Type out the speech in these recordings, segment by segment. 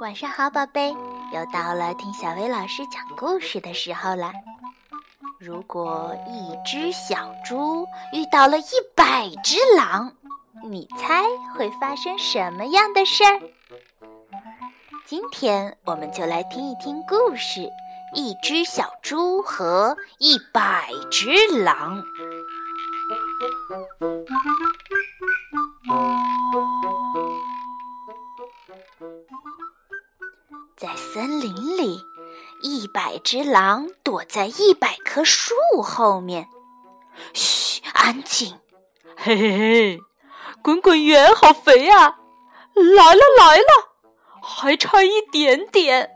晚上好，宝贝，又到了听小薇老师讲故事的时候了。如果一只小猪遇到了一百只狼，你猜会发生什么样的事儿？今天我们就来听一听故事：一只小猪和一百只狼。在森林里，一百只狼躲在一百棵树后面。嘘，安静！嘿嘿嘿，滚滚圆好肥啊！来了来了，还差一点点。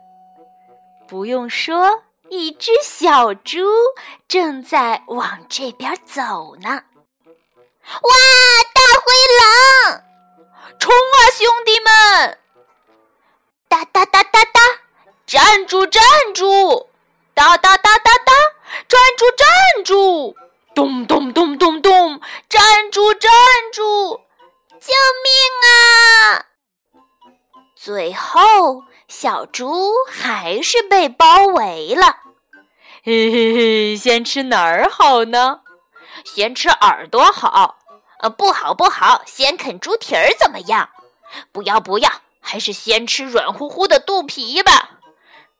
不用说，一只小猪正在往这边走呢。哇，大灰狼！冲啊，兄弟们！哒哒哒哒哒，站住站住！哒哒哒哒哒，站住站住！咚咚咚咚咚，站住站住！救命啊！最后，小猪还是被包围了。嘿嘿嘿，先吃哪儿好呢？先吃耳朵好。呃，不好不好，先啃猪蹄儿怎么样？不要不要。还是先吃软乎乎的肚皮吧，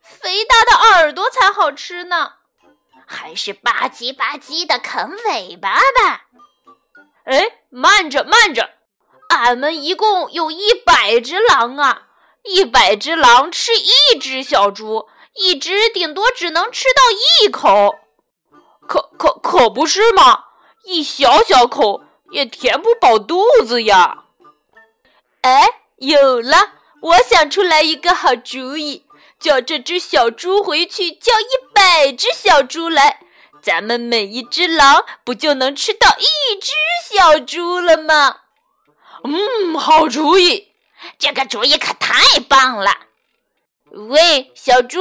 肥大的耳朵才好吃呢。还是吧唧吧唧的啃尾巴吧。哎，慢着慢着，俺们一共有一百只狼啊，一百只狼吃一只小猪，一只顶多只能吃到一口，可可可不是嘛，一小小口也填不饱肚子呀。哎。有了，我想出来一个好主意，叫这只小猪回去叫一百只小猪来，咱们每一只狼不就能吃到一只小猪了吗？嗯，好主意，这个主意可太棒了。喂，小猪，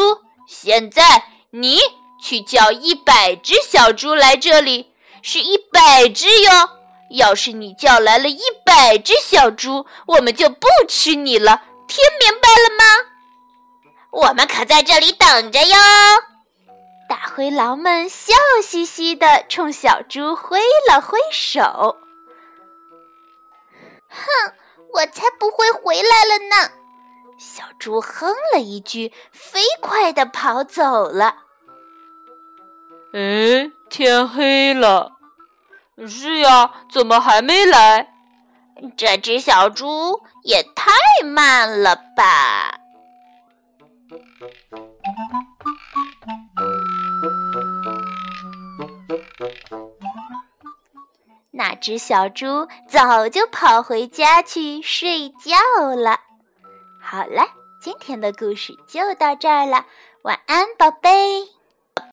现在你去叫一百只小猪来这里，是一百只哟。要是你叫来了一百只小猪，我们就不吃你了，听明白了吗？我们可在这里等着哟。大灰狼们笑嘻嘻地冲小猪挥了挥手。哼，我才不会回来了呢！小猪哼了一句，飞快地跑走了。哎，天黑了。是呀，怎么还没来？这只小猪也太慢了吧！那只小猪早就跑回家去睡觉了。好了，今天的故事就到这儿了，晚安，宝贝。